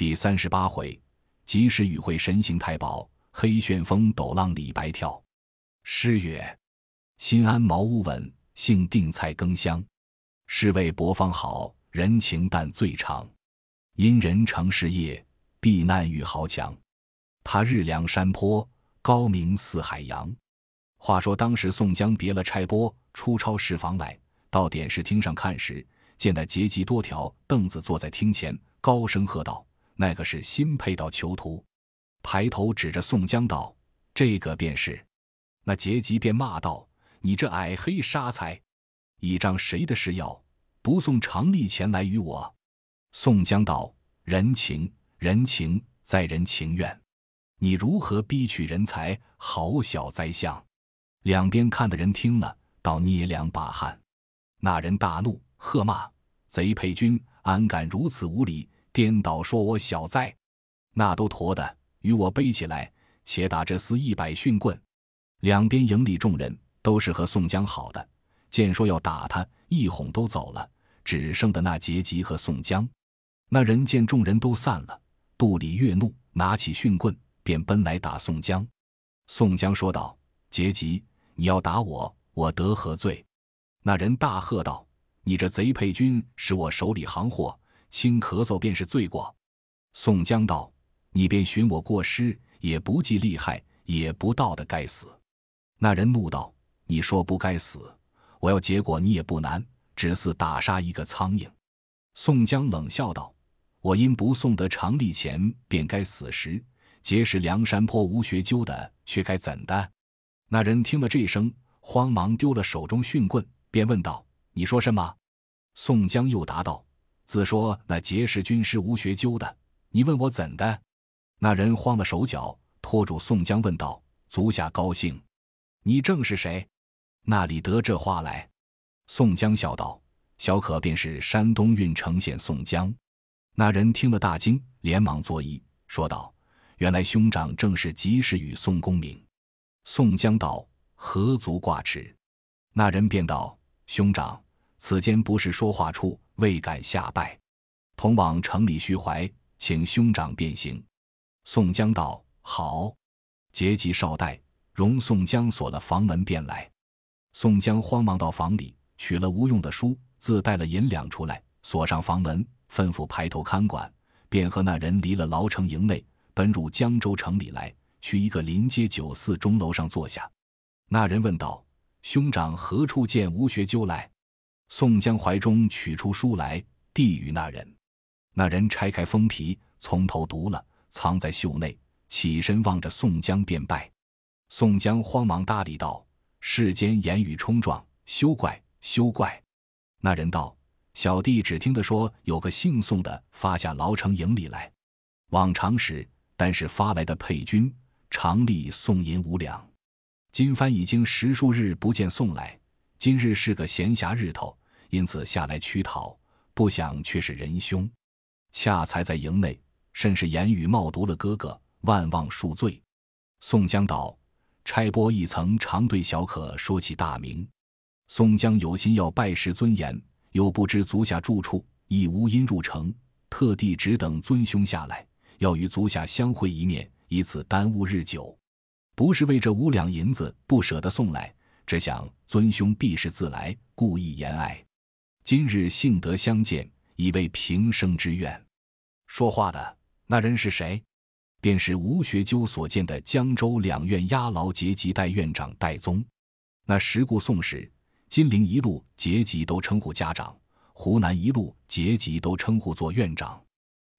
第三十八回，及时雨会神行太保，黑旋风斗浪李白跳。诗曰：心安茅屋稳，性定菜羹香。是谓薄方好，人情淡最长。因人成事业，避难遇豪强。他日梁山坡，高明似海洋。话说当时宋江别了差拨，出超市房来，到点视厅上看时，见那结集多条凳子坐在厅前，高声喝道：“那个是新配到囚徒。”抬头指着宋江道：“这个便是。”那杰吉便骂道：“你这矮黑杀财，倚仗谁的势要？不送常例钱来与我？”宋江道：“人情，人情在人情愿。你如何逼取人才？好小灾相！”两边看的人听了，倒捏两把汗。那人大怒，喝骂：“贼配军，安敢如此无礼，颠倒说我小灾？那都驮的，与我背起来，且打这厮一百训棍。”两边营里众人都是和宋江好的，见说要打他，一哄都走了，只剩的那杰吉和宋江。那人见众人都散了，肚里越怒，拿起训棍便奔来打宋江。宋江说道：“杰吉。”你要打我，我得何罪？那人大喝道：“你这贼配军是我手里行货，轻咳嗽便是罪过。”宋江道：“你便寻我过失，也不计利害，也不道的该死。”那人怒道：“你说不该死，我要结果你也不难，只似打杀一个苍蝇。”宋江冷笑道：“我因不送得常利钱，便该死时，结识梁山坡吴学究的，却该怎的？”那人听了这声，慌忙丢了手中训棍，便问道：“你说什么？”宋江又答道：“自说那结识军师吴学究的，你问我怎的？”那人慌了手脚，拖住宋江问道：“足下高兴，你正是谁？那里得这话来？”宋江笑道：“小可便是山东郓城县宋江。”那人听了大惊，连忙作揖，说道：“原来兄长正是及时雨宋公明。”宋江道：“何足挂齿。”那人便道：“兄长，此间不是说话处，未敢下拜，同往城里叙怀，请兄长便行。”宋江道：“好。”结集少待，容宋江锁了房门，便来。宋江慌忙到房里取了吴用的书，自带了银两出来，锁上房门，吩咐排头看管，便和那人离了牢城营内，奔入江州城里来。去一个临街酒肆钟楼上坐下，那人问道：“兄长何处见吴学究来？”宋江怀中取出书来，递与那人。那人拆开封皮，从头读了，藏在袖内，起身望着宋江便拜。宋江慌忙搭理道：“世间言语冲撞，休怪休怪。”那人道：“小弟只听得说有个姓宋的发下牢城营里来，往常时但是发来的配军。”常例送银五两，今番已经十数日不见送来，今日是个闲暇日头，因此下来取讨，不想却是仁兄，恰才在营内，甚是言语冒读了哥哥，万望恕罪。宋江道：“差拨亦曾常对小可说起大名，宋江有心要拜师尊严，又不知足下住处，亦无因入城，特地只等尊兄下来，要与足下相会一面。”以此耽误日久，不是为这五两银子不舍得送来，只想尊兄必是自来，故意言爱。今日幸得相见，已为平生之愿。说话的那人是谁？便是吴学究所见的江州两院押牢节级代院长戴宗。那时故宋时，金陵一路节级都称呼家长，湖南一路节级都称呼做院长。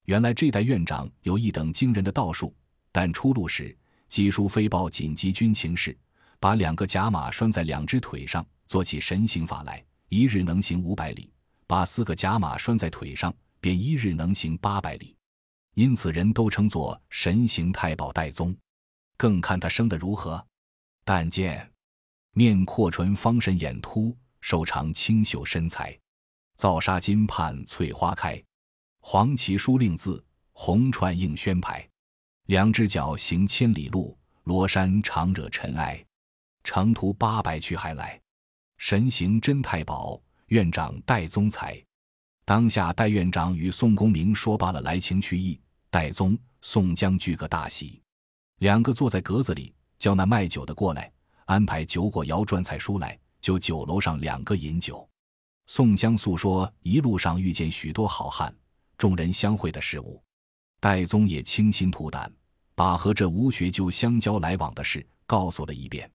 原来这代院长有一等惊人的道术。但出路时，急书飞报紧急军情事，把两个甲马拴在两只腿上，做起神行法来，一日能行五百里；把四个甲马拴在腿上，便一日能行八百里。因此人都称作神行太保戴宗。更看他生得如何，但见面阔唇，方神眼突，手长清秀身材，皂纱金畔翠花开，黄旗书令字，红串映宣牌。两只脚行千里路，罗衫长惹尘埃。长途八百去还来，神行真太保，院长戴宗才。当下戴院长与宋公明说罢了来情去意，戴宗、宋江俱个大喜，两个坐在格子里，叫那卖酒的过来，安排酒果肴转菜书来，就酒楼上两个饮酒。宋江诉说一路上遇见许多好汉，众人相会的事物。戴宗也倾心吐胆，把和这吴学究相交来往的事告诉了一遍。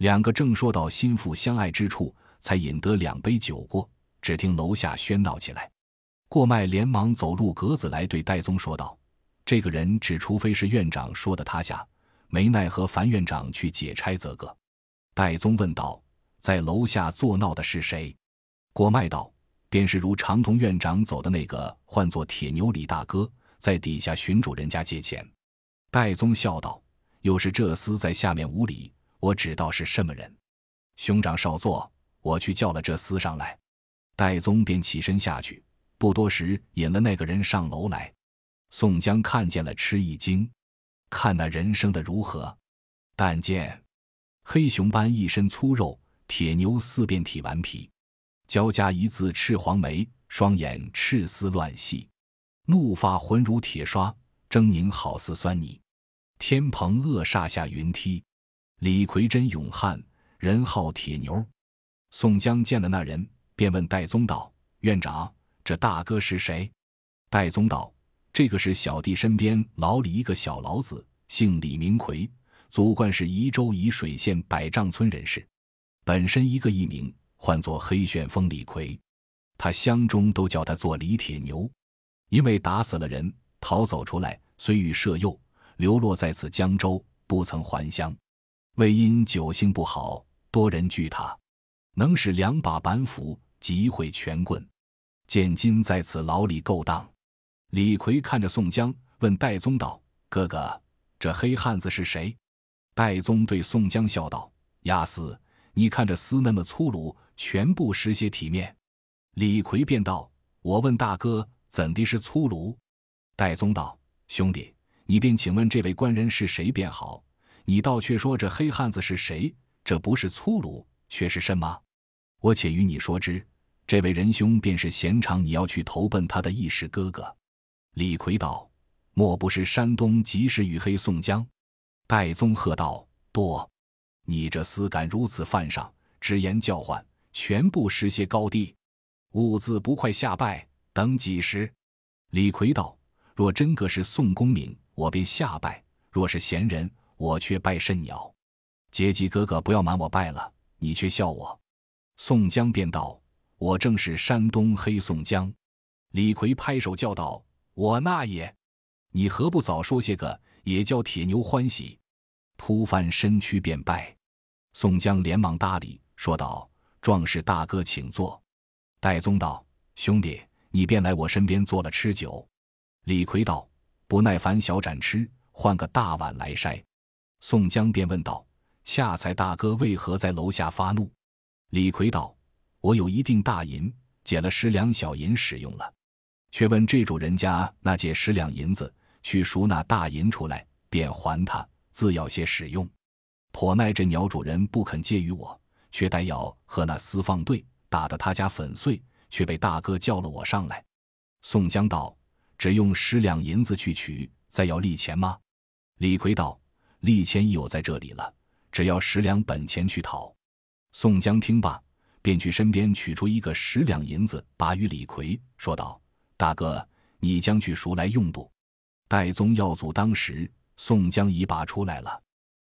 两个正说到心腹相爱之处，才饮得两杯酒过，只听楼下喧闹起来。过麦连忙走入格子来，对戴宗说道：“这个人只除非是院长说的他下，没奈何樊院长去解差则个。”戴宗问道：“在楼下作闹的是谁？”过麦道：“便是如常同院长走的那个，唤作铁牛李大哥。”在底下寻主人家借钱，戴宗笑道：“又是这厮在下面无礼，我知道是什么人。兄长少坐，我去叫了这厮上来。”戴宗便起身下去，不多时引了那个人上楼来。宋江看见了，吃一惊，看那人生的如何？但见黑熊般一身粗肉，铁牛四遍体顽皮，交加一字赤黄眉，双眼赤丝乱细。怒发浑如铁刷，狰狞好似酸泥。天蓬恶煞下云梯。李逵真勇悍，人号铁牛。宋江见了那人，便问戴宗道：“院长，这大哥是谁？”戴宗道：“这个是小弟身边老李一个小老子，姓李，名逵，祖贯是宜州沂水县百丈村人士，本身一个艺名，唤作黑旋风李逵。他乡中都叫他做李铁牛。”因为打死了人，逃走出来，虽遇赦诱，流落在此江州，不曾还乡。为因酒性不好，多人惧他，能使两把板斧，击毁拳棍。见今在此牢里勾当。李逵看着宋江，问戴宗道：“哥哥，这黑汉子是谁？”戴宗对宋江笑道：“亚厮，你看这厮那么粗鲁，全不识些体面。”李逵便道：“我问大哥。”怎的是粗鲁？戴宗道：“兄弟，你便请问这位官人是谁便好。你倒却说这黑汉子是谁？这不是粗鲁，却是什么？我且与你说之。这位仁兄便是贤长你要去投奔他的义士哥哥。”李逵道：“莫不是山东及时雨黑宋江？”戴宗喝道：“多！你这厮敢如此犯上，直言叫唤，全部识些高低，兀自不快下拜。”等几时？李逵道：“若真个是宋公明，我便下拜；若是闲人，我却拜甚鸟。结吉哥哥，不要瞒我拜了，你却笑我。”宋江便道：“我正是山东黑宋江。”李逵拍手叫道：“我那也！你何不早说些个，也叫铁牛欢喜？”扑翻身躯便拜。宋江连忙搭理，说道：“壮士大哥，请坐。”戴宗道：“兄弟。”你便来我身边坐了吃酒。李逵道：“不耐烦小盏吃，换个大碗来筛。”宋江便问道：“恰才大哥为何在楼下发怒？”李逵道：“我有一锭大银，借了十两小银使用了，却问这主人家那借十两银子去赎那大银出来，便还他，自要些使用。颇耐这鸟主人不肯借与我，却待要和那厮放队，打得他家粉碎。”却被大哥叫了我上来。宋江道：“只用十两银子去取，再要利钱吗？”李逵道：“利钱已有在这里了，只要十两本钱去讨。”宋江听罢，便去身边取出一个十两银子，拔与李逵，说道：“大哥，你将去赎来用度。”戴宗要阻当时，宋江已拔出来了。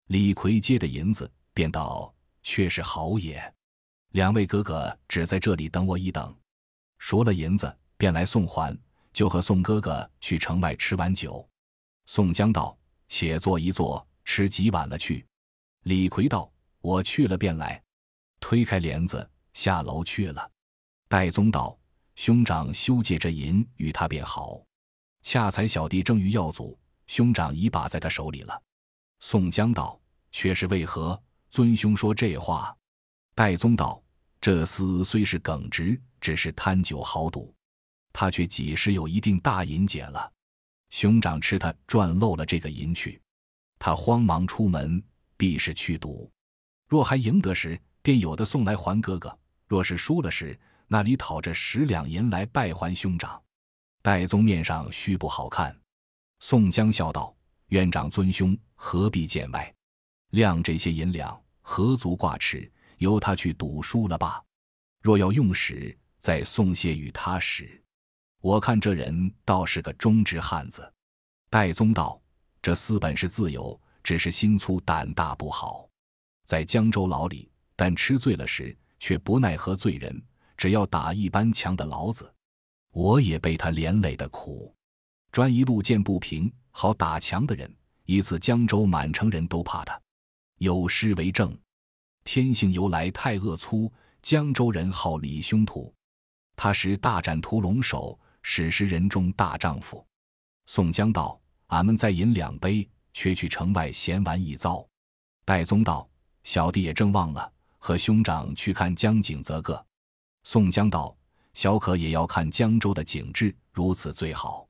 李逵接的银子，便道：“却是好也。两位哥哥只在这里等我一等。”赎了银子，便来送还，就和宋哥哥去城外吃碗酒。宋江道：“且坐一坐，吃几碗了去。”李逵道：“我去了便来。”推开帘子下楼去了。戴宗道：“兄长休借这银与他便好。恰才小弟正欲要阻，兄长已把在他手里了。”宋江道：“却是为何？尊兄说这话。”戴宗道：“这厮虽是耿直。”只是贪酒好赌，他却几时有一定大银解了？兄长吃他赚漏了这个银去，他慌忙出门，必是去赌。若还赢得时，便有的送来还哥哥；若是输了时，那里讨着十两银来拜还兄长。戴宗面上须不好看。宋江笑道：“院长尊兄何必见外？量这些银两，何足挂齿？由他去赌输了吧。若要用时，再送些与他使。我看这人倒是个忠直汉子。”戴宗道：“这厮本是自由，只是心粗胆大不好。在江州牢里，但吃醉了时，却不奈何罪人，只要打一般强的牢子。我也被他连累的苦。”专一路见不平，好打强的人。一次江州满城人都怕他，有诗为证：“天性由来太恶粗，江州人好李凶徒。他时大展屠龙手，史实人中大丈夫。”宋江道：“俺们再饮两杯，却去城外闲玩一遭。”戴宗道：“小弟也正忘了，和兄长去看江景则个。”宋江道：“小可也要看江州的景致，如此最好。”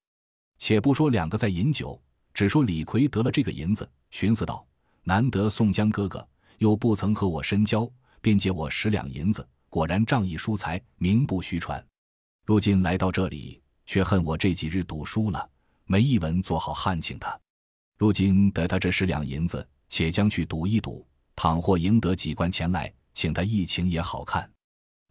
且不说两个在饮酒，只说李逵得了这个银子，寻思道：“难得宋江哥哥又不曾和我深交，便借我十两银子，果然仗义疏财，名不虚传。如今来到这里，却恨我这几日赌输了，没一文做好汉请他。如今得他这十两银子，且将去赌一赌，倘或赢得几贯钱来，请他一请也好看。”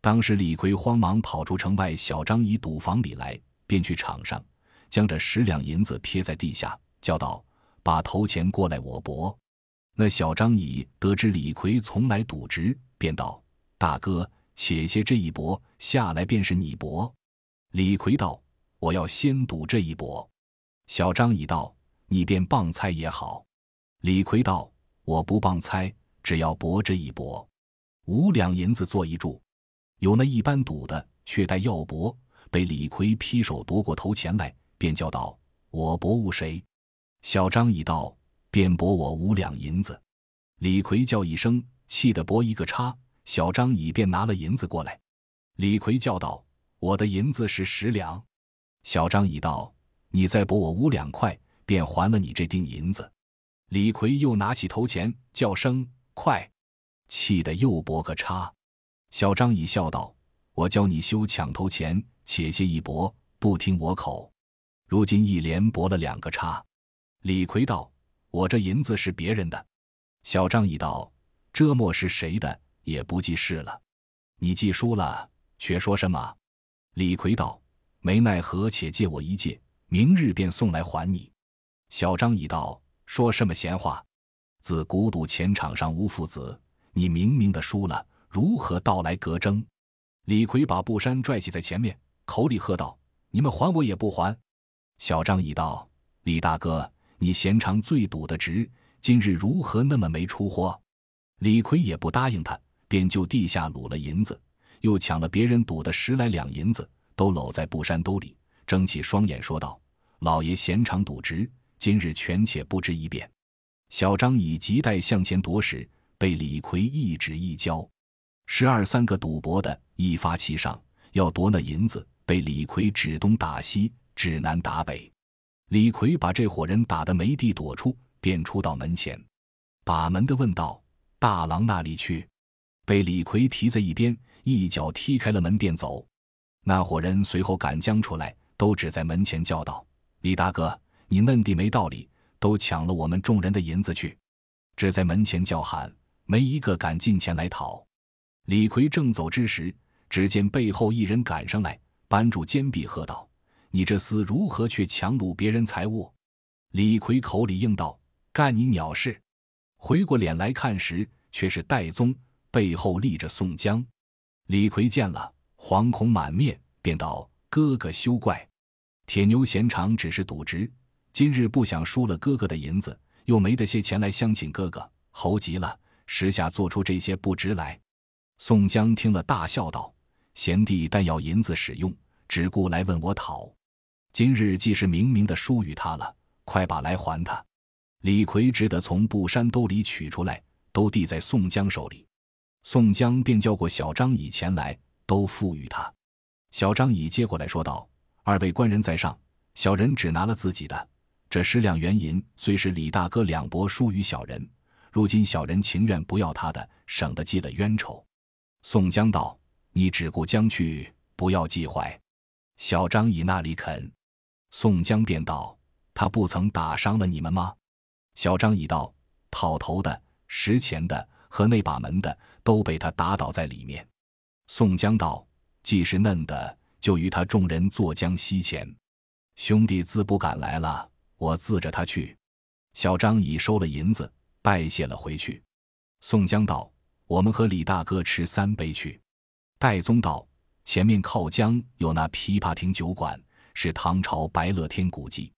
当时李逵慌忙跑出城外小张乙赌房里来，便去场上。将这十两银子撇在地下，叫道：“把头钱过来，我博。”那小张乙得知李逵从来赌直，便道：“大哥，且歇这一搏，下来便是你博。”李逵道：“我要先赌这一搏。”小张乙道：“你便棒猜也好。”李逵道：“我不棒猜，只要博这一搏，五两银子做一注。有那一般赌的，却待要博，被李逵劈手夺过头前来。”便叫道：“我博误谁？”小张已道：“便博我五两银子。”李逵叫一声，气得博一个叉。小张已便拿了银子过来。李逵叫道：“我的银子是十两。”小张已道：“你再博我五两块，便还了你这锭银子。”李逵又拿起头钱，叫声“快”，气得又博个叉。小张已笑道：“我教你修抢头钱，且歇一搏，不听我口。”如今一连博了两个叉，李逵道：“我这银子是别人的。”小张已道：“这莫是谁的，也不记事了。你既输了，却说什么？”李逵道：“没奈何，且借我一借，明日便送来还你。”小张已道：“说什么闲话？自古赌钱场上无父子，你明明的输了，如何到来格争？”李逵把布衫拽起在前面，口里喝道：“你们还我也不还！”小张已道：“李大哥，你闲常最赌的值，今日如何那么没出货？”李逵也不答应他，便就地下掳了银子，又抢了别人赌的十来两银子，都搂在布衫兜里，睁起双眼说道：“老爷闲常赌直，今日权且不知一遍。”小张已急待向前夺时，被李逵一指一交，十二三个赌博的一发齐上，要夺那银子，被李逵指东打西。指南打北，李逵把这伙人打得没地躲出，便出到门前，把门的问道：“大郎那里去？”被李逵提在一边，一脚踢开了门便走。那伙人随后赶将出来，都只在门前叫道：“李大哥，你嫩地没道理，都抢了我们众人的银子去！”只在门前叫喊，没一个敢近前来讨。李逵正走之时，只见背后一人赶上来，扳住肩臂，喝道。你这厮如何却强掳别人财物？李逵口里应道：“干你鸟事！”回过脸来看时，却是戴宗背后立着宋江。李逵见了，惶恐满面，便道：“哥哥休怪，铁牛闲常只是赌直，今日不想输了哥哥的银子，又没得些钱来相请哥哥，猴急了，时下做出这些不值来。”宋江听了，大笑道：“贤弟但要银子使用，只顾来问我讨。”今日既是明明的输与他了，快把来还他。李逵只得从布衫兜里取出来，都递在宋江手里。宋江便叫过小张乙前来，都付与他。小张乙接过来说道：“二位官人在上，小人只拿了自己的这十两元银，虽是李大哥两伯输与小人，如今小人情愿不要他的，省得积了冤仇。”宋江道：“你只顾将去，不要记怀。”小张乙那里肯。宋江便道：“他不曾打伤了你们吗？”小张已道：“讨头的、拾钱的和那把门的都被他打倒在里面。”宋江道：“既是嫩的，就与他众人坐江西前。兄弟自不敢来了，我自着他去。”小张已收了银子，拜谢了回去。宋江道：“我们和李大哥吃三杯去。”戴宗道：“前面靠江有那琵琶亭酒馆，是唐朝白乐天古迹，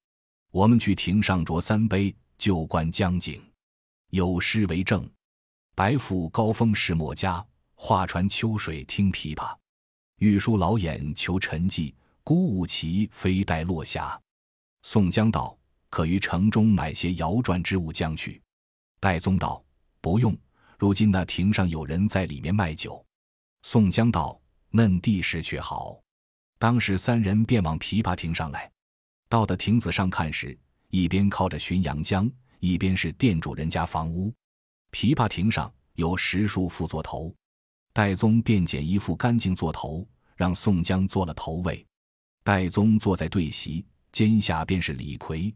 我们去亭上酌三杯。”就观江景，有诗为证：“白府高峰是墨家，画船秋水听琵琶。玉书老眼求沉寂，孤舞旗飞带落霞。”宋江道：“可于城中买些摇转之物将去。”戴宗道：“不用，如今那亭上有人在里面卖酒。”宋江道：“嫩地势却好。”当时三人便往琵琶亭上来，到的亭子上看时。一边靠着浔阳江，一边是店主人家房屋。琵琶亭上有十数副座头，戴宗便捡一副干净座头，让宋江做了头位。戴宗坐在对席，肩下便是李逵，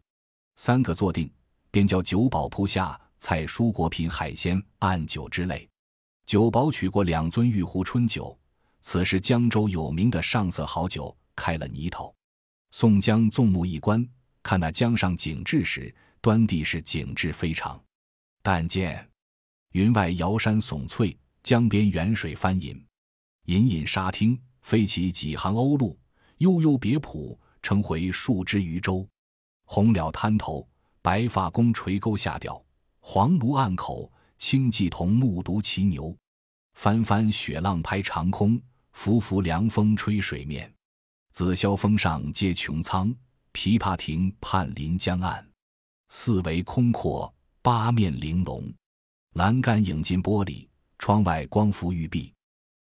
三个坐定，便叫酒保铺下菜蔬果品海鲜按酒之类。酒保取过两樽玉壶春酒，此时江州有名的上色好酒开了泥头。宋江纵目一观。看那江上景致时，端地是景致非常。但见云外瑶山耸翠，江边远水翻饮，隐隐沙汀飞起几行鸥鹭，悠悠别浦成回数只渔舟。红蓼滩头，白发公垂钩下钓；黄芦岸口，青骥童目睹骑牛。翻翻雪浪拍长空，拂拂凉风吹水面。紫霄峰上接穹苍。琵琶亭畔临江岸，四围空阔，八面玲珑，栏杆影进玻璃，窗外光浮玉璧。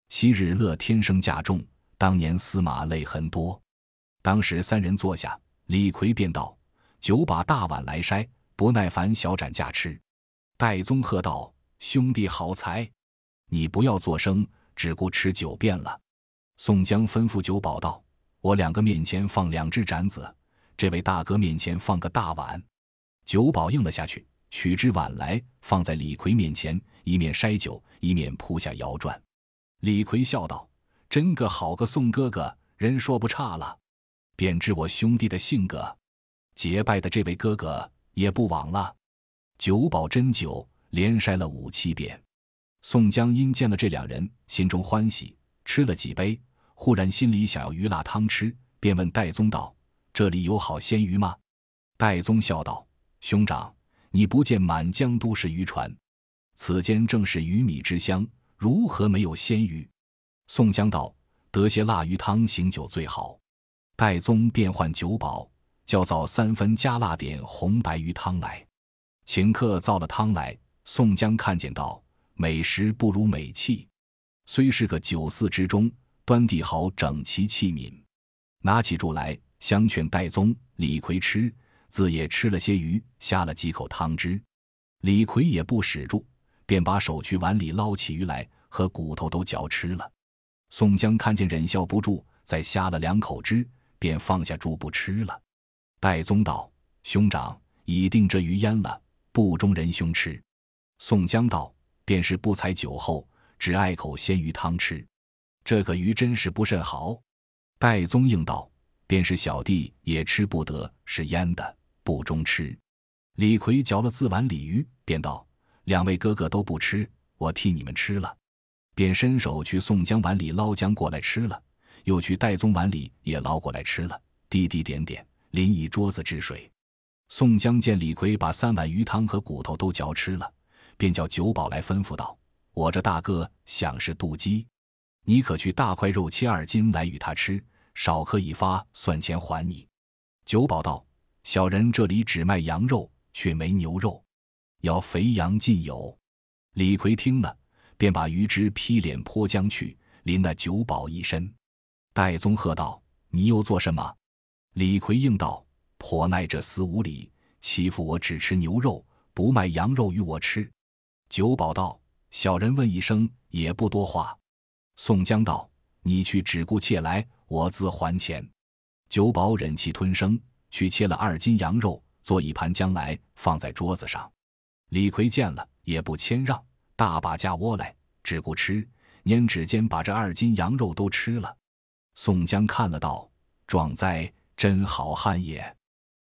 昔日乐天生价重，当年司马泪痕多。当时三人坐下，李逵便道：“酒把大碗来筛，不耐烦小盏架吃。”戴宗喝道：“兄弟好才，你不要作声，只顾吃酒便了。”宋江吩咐酒保道：“我两个面前放两只盏子。”这位大哥面前放个大碗，酒保应了下去，取只碗来放在李逵面前，一面筛酒，以免铺下摇转。李逵笑道：“真个好个宋哥哥，人说不差了，便知我兄弟的性格。结拜的这位哥哥也不枉了。”酒保斟酒，连筛了五七遍。宋江因见了这两人，心中欢喜，吃了几杯，忽然心里想要鱼辣汤吃，便问戴宗道。这里有好鲜鱼吗？戴宗笑道：“兄长，你不见满江都是渔船，此间正是鱼米之乡，如何没有鲜鱼？”宋江道：“得些腊鱼汤醒酒最好。”戴宗便唤酒保，叫造三分加辣点红白鱼汤来，请客造了汤来。宋江看见道：“美食不如美器，虽是个酒肆之中，端地好，整齐器皿。”拿起箸来。相劝戴宗、李逵吃，自也吃了些鱼，下了几口汤汁。李逵也不使住，便把手去碗里捞起鱼来，和骨头都嚼吃了。宋江看见忍笑不住，再呷了两口汁，便放下箸不吃了。戴宗道：“兄长已定这鱼腌了，不中人兄吃。”宋江道：“便是不才酒后，只爱口鲜鱼汤吃。这个鱼真是不甚好。”戴宗应道。便是小弟也吃不得，是腌的，不中吃。李逵嚼了自碗鲤鱼，便道：“两位哥哥都不吃，我替你们吃了。”便伸手去宋江碗里捞姜过来吃了，又去戴宗碗里也捞过来吃了，滴滴点点淋一桌子汁水。宋江见李逵把三碗鱼汤和骨头都嚼吃了，便叫酒保来吩咐道：“我这大哥想是妒鸡，你可去大块肉切二斤来与他吃。”少喝一发，算钱还你。酒保道：“小人这里只卖羊肉，却没牛肉，要肥羊尽有。”李逵听了，便把鱼汁劈脸泼将去，淋那酒保一身。戴宗喝道：“你又做什么？”李逵应道：“颇耐这厮无礼，欺负我只吃牛肉，不卖羊肉与我吃。”酒保道：“小人问一声，也不多话。”宋江道：“你去只顾切来。”我自还钱。酒保忍气吞声，去切了二斤羊肉，做一盘将来放在桌子上。李逵见了也不谦让，大把架窝来，只顾吃，拈指间把这二斤羊肉都吃了。宋江看了道：“壮哉，真好汉也！”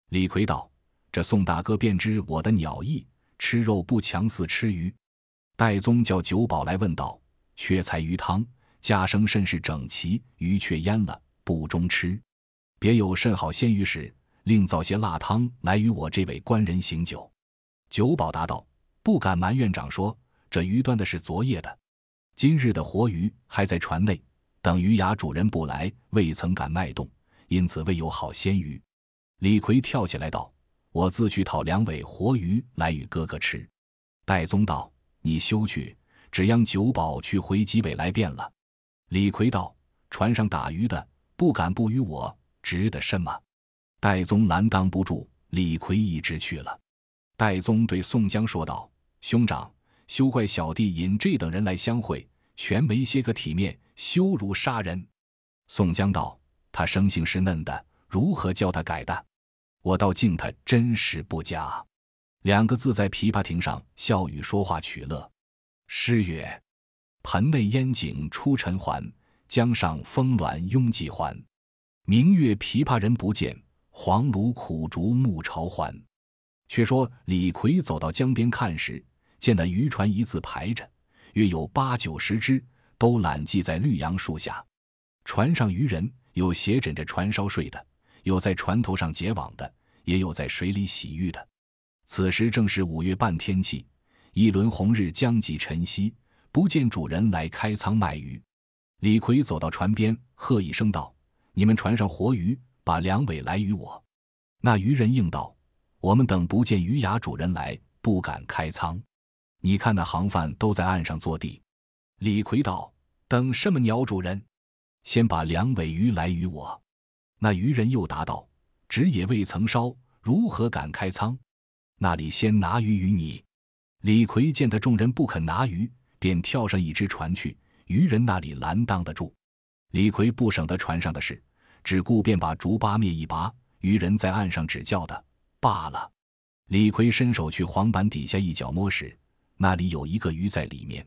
李逵道：“这宋大哥便知我的鸟意，吃肉不强似吃鱼。”戴宗叫酒保来问道：“缺菜鱼汤，家生甚是整齐，鱼却腌了，不中吃。别有甚好鲜鱼时，另造些辣汤来与我这位官人行酒。”九保答道：“不敢瞒院长说，这鱼端的是昨夜的，今日的活鱼还在船内。”等鱼牙主人不来，未曾敢脉动，因此未有好鲜鱼。李逵跳起来道：“我自去讨两尾活鱼来与哥哥吃。”戴宗道：“你休去，只央酒保去回几尾来便了。”李逵道：“船上打鱼的不敢不与我，值得甚么？”戴宗拦挡不住，李逵一直去了。戴宗对宋江说道：“兄长，休怪小弟引这等人来相会，全没些个体面。”羞辱杀人，宋江道：“他生性是嫩的，如何教他改的？我倒敬他真实不假。”两个字在琵琶亭上笑语说话取乐。诗曰：“盆内烟景出尘寰，江上峰峦拥挤还。明月琵琶人不见，黄芦苦竹暮潮还。”却说李逵走到江边看时，见那渔船一字排着，约有八九十只。都揽系在绿杨树下，船上渔人有斜枕着船梢睡的，有在船头上结网的，也有在水里洗浴的。此时正是五月半天气，一轮红日将及晨曦，不见主人来开仓卖鱼。李逵走到船边，喝一声道：“你们船上活鱼，把两尾来与我。”那渔人应道：“我们等不见鱼牙主人来，不敢开仓。你看那行贩都在岸上坐地。”李逵道：“等什么鸟主人？先把两尾鱼来与我。”那渔人又答道：“纸也未曾烧，如何敢开仓？那里先拿鱼与你。”李逵见得众人不肯拿鱼，便跳上一只船去。渔人那里拦挡得住？李逵不省得船上的事，只顾便把竹八灭一拔。渔人在岸上只叫的罢了。李逵伸手去黄板底下一脚摸时，那里有一个鱼在里面。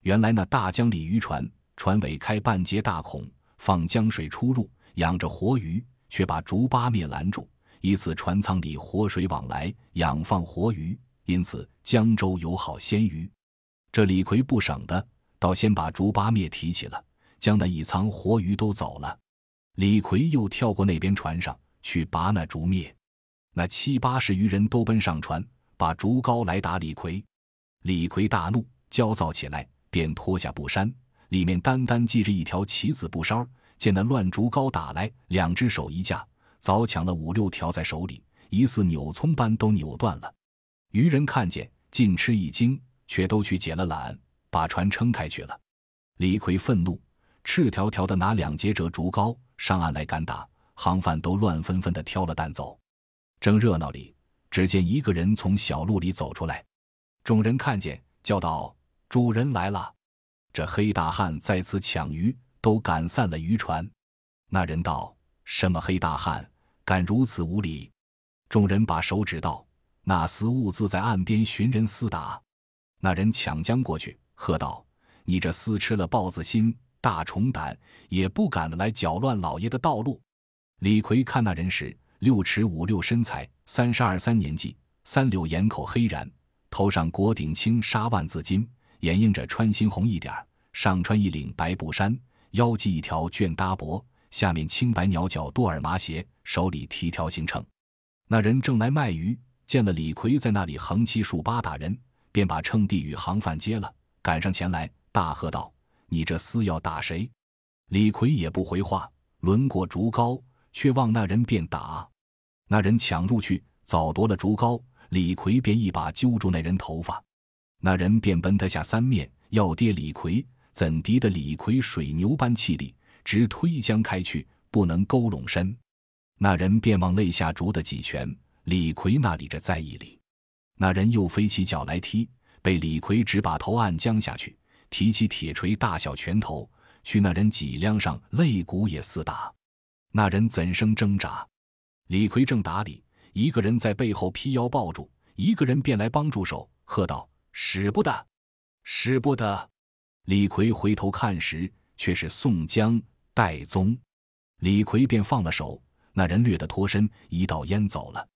原来那大江里渔船，船尾开半截大孔，放江水出入，养着活鱼，却把竹八灭拦住，以此船舱里活水往来，养放活鱼，因此江州有好鲜鱼。这李逵不省的，倒先把竹八灭提起了，将那一仓活鱼都走了。李逵又跳过那边船上去拔那竹篾，那七八十余人都奔上船，把竹篙来打李逵。李逵大怒，焦躁起来。便脱下布衫，里面单单系着一条棋子布梢。见那乱竹篙打来，两只手一架，早抢了五六条在手里，疑似扭葱般都扭断了。渔人看见，尽吃一惊，却都去解了缆，把船撑开去了。李逵愤怒，赤条条的拿两截折竹篙上岸来赶打，行贩都乱纷纷的挑了担走。正热闹里，只见一个人从小路里走出来，众人看见，叫道。主人来了，这黑大汉在此抢鱼，都赶散了渔船。那人道：“什么黑大汉，敢如此无礼？”众人把手指道：“那厮兀自在岸边寻人厮打。”那人抢将过去，喝道：“你这厮吃了豹子心，大虫胆，也不敢来搅乱老爷的道路。”李逵看那人时，六尺五六身材，三十二三年纪，三绺眼口黑髯，头上裹顶青纱万字巾。掩映着穿心红一点上穿一领白布衫，腰系一条绢搭脖，下面青白鸟脚多尔麻鞋，手里提条行秤。那人正来卖鱼，见了李逵在那里横七竖八打人，便把秤递与行贩接了，赶上前来，大喝道：“你这厮要打谁？”李逵也不回话，抡过竹篙，却望那人便打。那人抢入去，早夺了竹篙，李逵便一把揪住那人头发。那人便奔他下三面，要跌李逵，怎敌得李逵水牛般气力，直推将开去，不能勾拢身。那人便往肋下逐的几拳，李逵那里着在意里。那人又飞起脚来踢，被李逵只把头按将下去，提起铁锤大小拳头去那人脊梁上肋骨也似打。那人怎生挣扎？李逵正打理，一个人在背后劈腰抱住，一个人便来帮助手，喝道：“使不得，使不得！”李逵回头看时，却是宋江、戴宗。李逵便放了手，那人略得脱身，一道烟走了。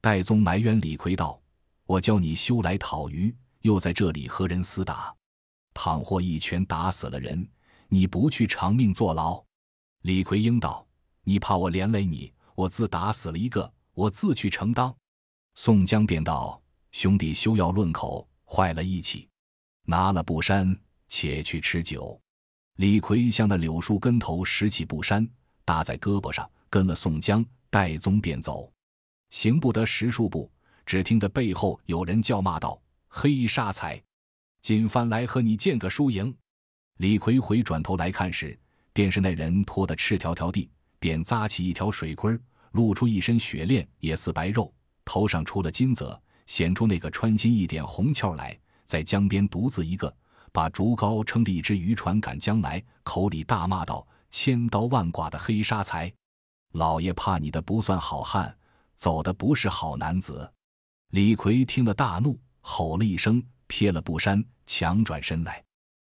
戴宗埋怨李逵道：“我教你休来讨鱼，又在这里和人厮打，倘或一拳打死了人，你不去偿命坐牢？”李逵应道：“你怕我连累你，我自打死了一个，我自去承当。”宋江便道：“兄弟休要论口，坏了义气。拿了布衫，且去吃酒。”李逵向那柳树根头拾起布衫。搭在胳膊上，跟了宋江、戴宗便走，行不得十数步，只听得背后有人叫骂道：“黑沙财，金帆来和你见个输赢。”李逵回转头来看时，便是那人拖得赤条条地，便扎起一条水盔，露出一身雪链，也似白肉，头上出了金泽，显出那个穿心一点红鞘来，在江边独自一个，把竹篙撑着一只渔船赶将来，口里大骂道。千刀万剐的黑沙财，老爷怕你的不算好汉，走的不是好男子。李逵听了大怒，吼了一声，撇了布衫，强转身来。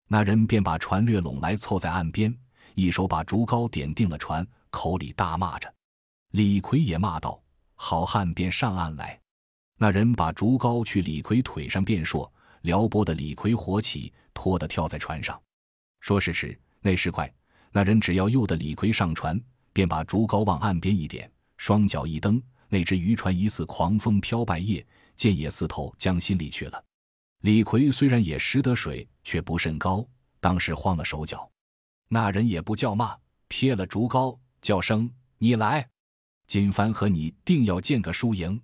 那人便把船略拢来，凑在岸边，一手把竹篙点定了船，口里大骂着。李逵也骂道：“好汉，便上岸来！”那人把竹篙去李逵腿上便说，撩拨的李逵火起，拖得跳在船上。说时迟，那时快。那人只要诱得李逵上船，便把竹篙往岸边一点，双脚一蹬，那只渔船疑似狂风飘败叶，箭也似投江心里去了。李逵虽然也识得水，却不甚高，当时慌了手脚。那人也不叫骂，撇了竹篙，叫声：“你来，金帆和你定要见个输赢。”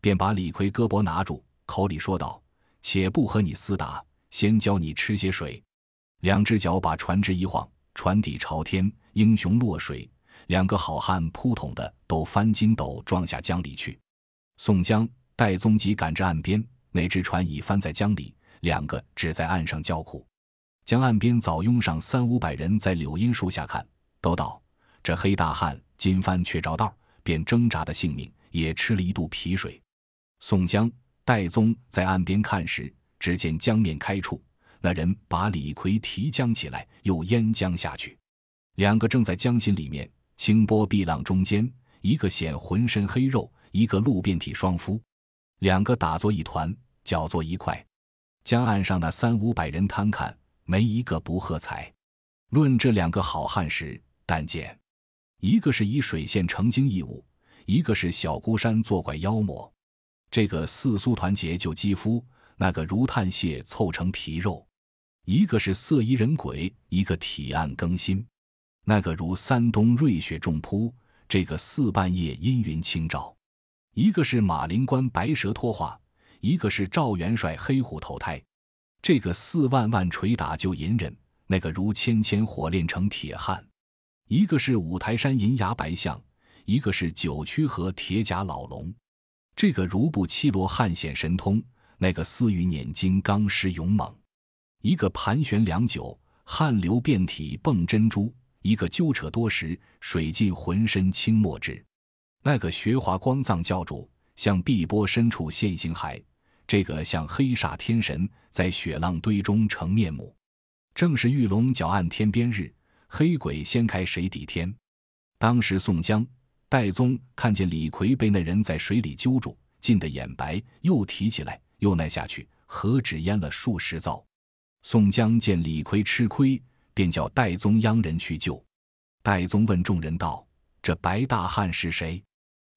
便把李逵胳膊拿住，口里说道：“且不和你厮打，先教你吃些水。”两只脚把船只一晃。船底朝天，英雄落水，两个好汉扑通的都翻筋斗撞下江里去。宋江、戴宗急赶至岸边，那只船已翻在江里，两个只在岸上叫苦。江岸边早拥上三五百人，在柳荫树下看，都道这黑大汉金帆却着道，便挣扎的性命，也吃了一肚皮水。宋江、戴宗在岸边看时，只见江面开处。那人把李逵提江起来，又淹江下去。两个正在江心里面，清波碧浪中间，一个显浑身黑肉，一个露遍体双肤。两个打作一团，搅作一块。江岸上那三五百人摊看，没一个不喝彩。论这两个好汉时，但见一个是以水县成精义务，一个是小孤山作怪妖魔。这个四苏团结就肌肤。那个如炭屑凑成皮肉，一个是色衣人鬼，一个体暗更新；那个如山东瑞雪重铺，这个四半夜阴云清照；一个是马灵官白蛇脱化，一个是赵元帅黑虎投胎。这个四万万捶打救隐忍，那个如千千火炼成铁汉；一个是五台山银牙白象，一个是九曲河铁甲老龙。这个如不七罗汉显神通。那个似玉碾金刚师勇猛，一个盘旋良久，汗流遍体蹦珍珠；一个揪扯多时，水浸浑身清墨汁。那个学华光藏教主向碧波深处现形骸，这个像黑煞天神在雪浪堆中成面目。正是玉龙搅岸天边日，黑鬼掀开水底天。当时宋江、戴宗看见李逵被那人在水里揪住，浸得眼白，又提起来。又耐下去，何止淹了数十遭。宋江见李逵吃亏，便叫戴宗央人去救。戴宗问众人道：“这白大汉是谁？”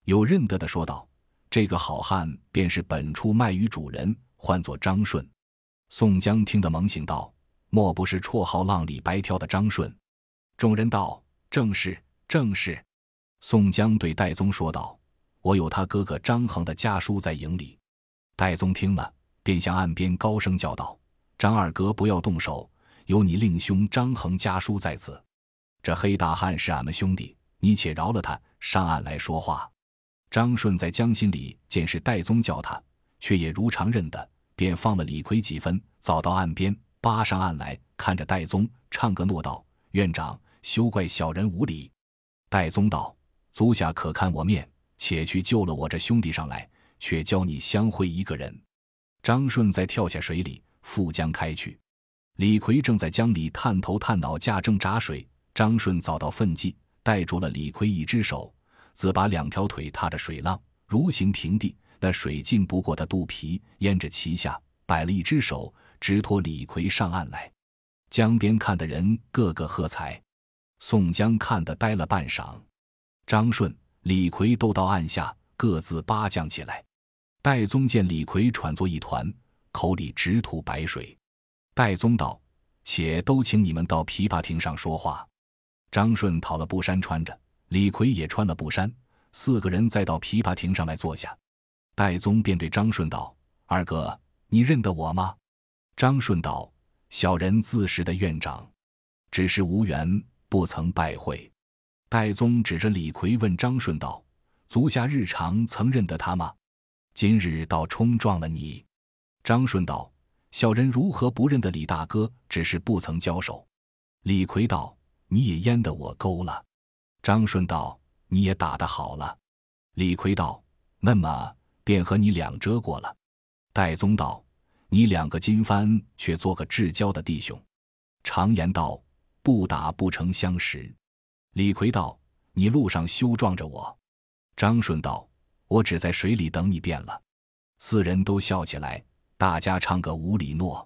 有认得的说道：“这个好汉便是本处卖鱼主人，唤作张顺。”宋江听得猛醒道：“莫不是绰号浪里白条的张顺？”众人道：“正是，正是。”宋江对戴宗说道：“我有他哥哥张衡的家书在营里。”戴宗听了，便向岸边高声叫道：“张二哥，不要动手，有你令兄张衡家书在此。这黑大汉是俺们兄弟，你且饶了他，上岸来说话。”张顺在江心里见是戴宗叫他，却也如常认得，便放了李逵几分，早到岸边，扒上岸来看着戴宗，唱个诺道：“院长，休怪小人无礼。”戴宗道：“足下可看我面，且去救了我这兄弟上来，却教你相会一个人。张顺再跳下水里，赴江开去。李逵正在江里探头探脑，架正闸水。张顺早到奋计，带住了李逵一只手，自把两条腿踏着水浪，如行平地。那水浸不过他肚皮，淹着其下，摆了一只手，直拖李逵上岸来。江边看的人个个喝彩，宋江看得呆了半晌。张顺、李逵都到岸下，各自扒将起来。戴宗见李逵喘作一团，口里直吐白水。戴宗道：“且都请你们到琵琶亭上说话。”张顺讨了布衫穿着，李逵也穿了布衫，四个人再到琵琶亭上来坐下。戴宗便对张顺道：“二哥，你认得我吗？”张顺道：“小人自识的院长，只是无缘，不曾拜会。”戴宗指着李逵问张顺道：“足下日常曾认得他吗？今日倒冲撞了你。”张顺道。小人如何不认得李大哥？只是不曾交手。李逵道：“你也淹得我勾了。”张顺道：“你也打得好了。”李逵道：“那么便和你两遮过了。”戴宗道：“你两个金帆却做个至交的弟兄。常言道，不打不成相识。”李逵道：“你路上休撞着我。”张顺道：“我只在水里等你便了。”四人都笑起来。大家唱个无里诺，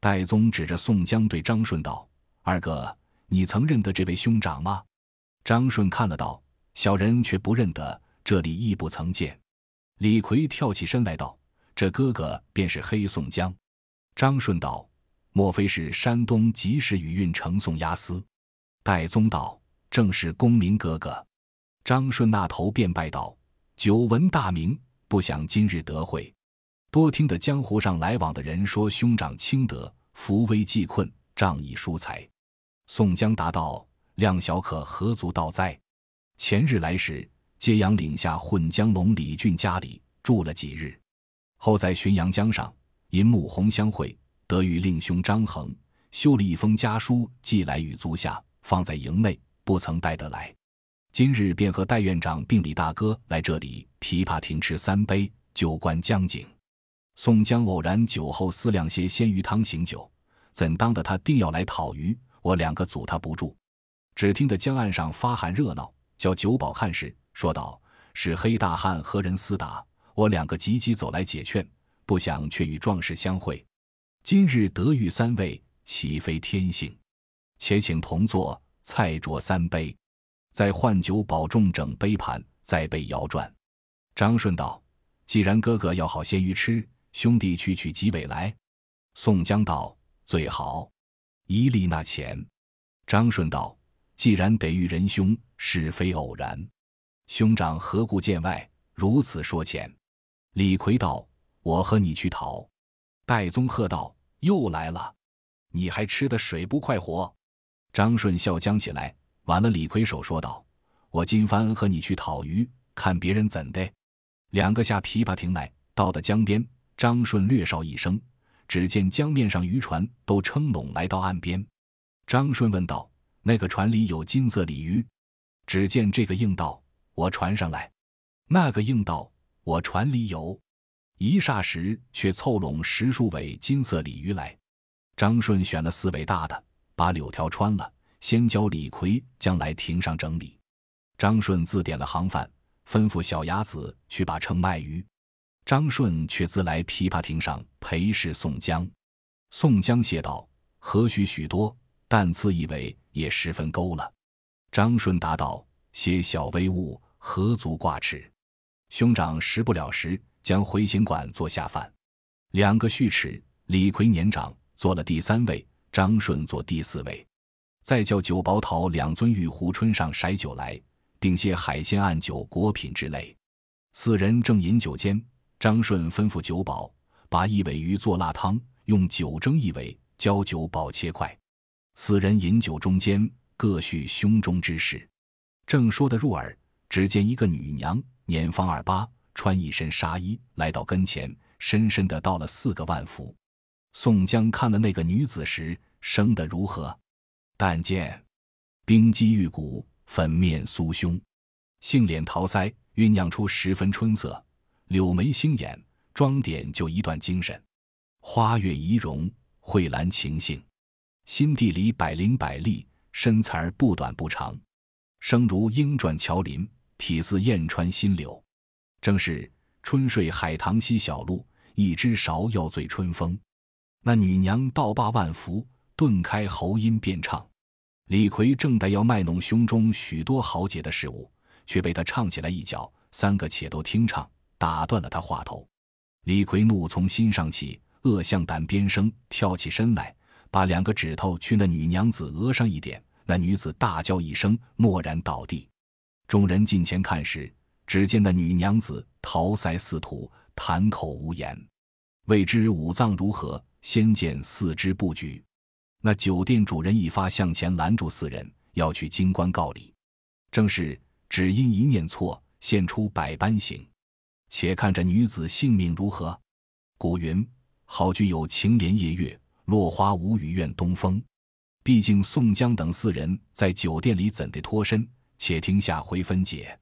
戴宗指着宋江对张顺道：“二哥，你曾认得这位兄长吗？”张顺看了道：“小人却不认得，这里亦不曾见。”李逵跳起身来道：“这哥哥便是黑宋江。”张顺道：“莫非是山东及时雨运城宋押司？”戴宗道：“正是公明哥哥。”张顺那头便拜道：“久闻大名，不想今日得会。”多听得江湖上来往的人说，兄长清德，扶危济困，仗义疏财。宋江答道：“量小可何足道哉？前日来时，揭阳岭下混江龙李俊家里住了几日，后在浔阳江上银幕红相会，得与令兄张衡修了一封家书，寄来与足下，放在营内，不曾带得来。今日便和戴院长并李大哥来这里琵琶亭吃三杯，酒观江景。”宋江偶然酒后思量些鲜鱼汤醒酒，怎当的他定要来讨鱼？我两个阻他不住。只听得江岸上发喊热闹，叫酒保看时，说道：“是黑大汉和人厮打。”我两个急急走来解劝，不想却与壮士相会。今日得遇三位，岂非天幸？且请同坐，菜酌三杯，再换酒保重整杯盘，再备摇转。张顺道：“既然哥哥要好鲜鱼吃。”兄弟去取几尾来？宋江道：“最好，一粒那钱。”张顺道：“既然得遇仁兄，是非偶然。兄长何故见外，如此说钱？”李逵道：“我和你去讨。”戴宗喝道：“又来了！你还吃的水不快活？”张顺笑僵起来，挽了李逵手说道：“我今番和你去讨鱼，看别人怎的。”两个下琵琶亭来，到的江边。张顺略哨一声，只见江面上渔船都撑拢来到岸边。张顺问道：“那个船里有金色鲤鱼？”只见这个应道：“我船上来。”那个应道：“我船里有。”一霎时，却凑拢十数尾金色鲤鱼来。张顺选了四尾大的，把柳条穿了，先教李逵将来亭上整理。张顺自点了行饭，吩咐小伢子去把秤卖鱼。张顺却自来琵琶亭上陪侍宋江，宋江谢道：“何须许多，但赐一尾也十分够了。”张顺答道：“些小微物何足挂齿？兄长食不了时，将回形馆做下饭。”两个续齿，李逵年长，做了第三位；张顺做第四位。再叫酒保讨两尊玉壶，春上筛酒来，并些海鲜、暗酒、果品之类。四人正饮酒间。张顺吩咐酒保把一尾鱼做辣汤，用酒蒸一尾，教酒保切块。四人饮酒中间，各叙胸中之事。正说得入耳，只见一个女娘年方二八，穿一身纱衣，来到跟前，深深的道了四个万福。宋江看了那个女子时，生得如何？但见冰肌玉骨，粉面酥胸，杏脸桃腮，酝酿出十分春色，柳眉星眼，装点就一段精神。花月仪容，蕙兰情性，心地里百灵百丽，身材不短不长，生如莺啭乔林，体似燕穿新柳。正是春睡海棠溪小路，一枝芍药醉春风。那女娘倒罢万福，顿开喉音便唱。李逵正待要卖弄胸中许多豪杰的事物，却被他唱起来一脚，三个且都听唱，打断了他话头。李逵怒从心上起，恶向胆边生，跳起身来，把两个指头去那女娘子额上一点，那女子大叫一声，蓦然倒地。众人近前看时。只见那女娘子桃腮似土，谈口无言。未知五脏如何？先见四肢不举。那酒店主人一发向前拦住四人，要去京官告礼。正是只因一念错，现出百般形。且看这女子性命如何？古云：好句有晴莲夜月，落花无语怨东风。毕竟宋江等四人在酒店里怎地脱身？且听下回分解。